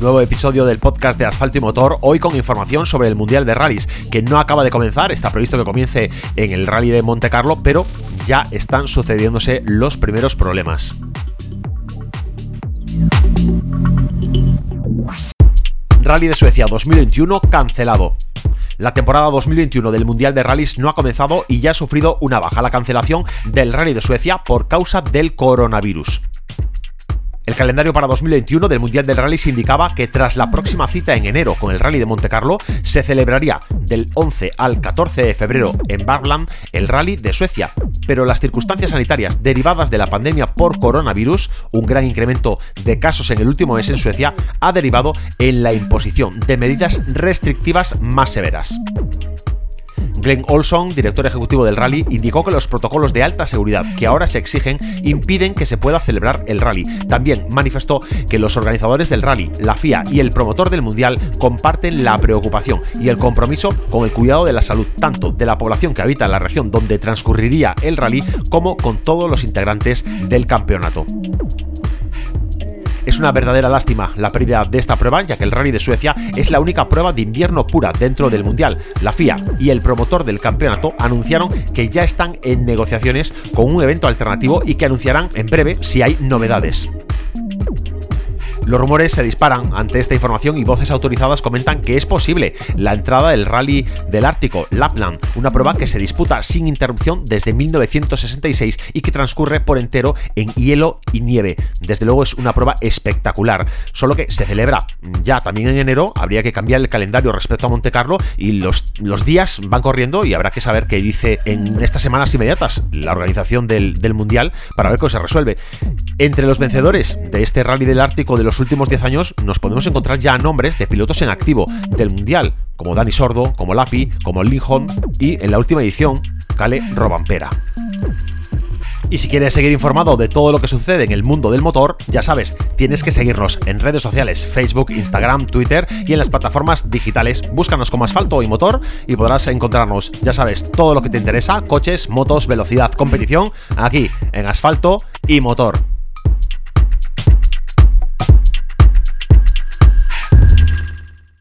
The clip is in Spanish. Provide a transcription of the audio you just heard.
nuevo episodio del podcast de Asfalto y Motor, hoy con información sobre el Mundial de Rallys, que no acaba de comenzar, está previsto que comience en el Rally de Monte Carlo, pero ya están sucediéndose los primeros problemas. Rally de Suecia 2021 cancelado. La temporada 2021 del Mundial de Rallys no ha comenzado y ya ha sufrido una baja la cancelación del Rally de Suecia por causa del coronavirus. El calendario para 2021 del Mundial del Rally se indicaba que tras la próxima cita en enero con el Rally de Monte Carlo, se celebraría del 11 al 14 de febrero en Barland el Rally de Suecia. Pero las circunstancias sanitarias derivadas de la pandemia por coronavirus, un gran incremento de casos en el último mes en Suecia, ha derivado en la imposición de medidas restrictivas más severas. Glenn Olson, director ejecutivo del rally, indicó que los protocolos de alta seguridad que ahora se exigen impiden que se pueda celebrar el rally. También manifestó que los organizadores del rally, la FIA y el promotor del Mundial comparten la preocupación y el compromiso con el cuidado de la salud tanto de la población que habita en la región donde transcurriría el rally como con todos los integrantes del campeonato. Es una verdadera lástima la pérdida de esta prueba, ya que el Rally de Suecia es la única prueba de invierno pura dentro del Mundial. La FIA y el promotor del campeonato anunciaron que ya están en negociaciones con un evento alternativo y que anunciarán en breve si hay novedades. Los rumores se disparan ante esta información y voces autorizadas comentan que es posible la entrada del Rally del Ártico, Lapland, una prueba que se disputa sin interrupción desde 1966 y que transcurre por entero en hielo y nieve. Desde luego es una prueba espectacular, solo que se celebra ya también en enero, habría que cambiar el calendario respecto a Monte Carlo y los, los días van corriendo y habrá que saber qué dice en estas semanas inmediatas la organización del, del Mundial para ver cómo se resuelve. Entre los vencedores de este Rally del Ártico de los últimos 10 años nos podemos encontrar ya nombres de pilotos en activo del Mundial, como Dani Sordo, como Lapi, como Linholm y en la última edición, Kale Robampera. Y si quieres seguir informado de todo lo que sucede en el mundo del motor, ya sabes, tienes que seguirnos en redes sociales, Facebook, Instagram, Twitter y en las plataformas digitales. Búscanos como asfalto y motor y podrás encontrarnos, ya sabes, todo lo que te interesa, coches, motos, velocidad, competición, aquí en asfalto y motor.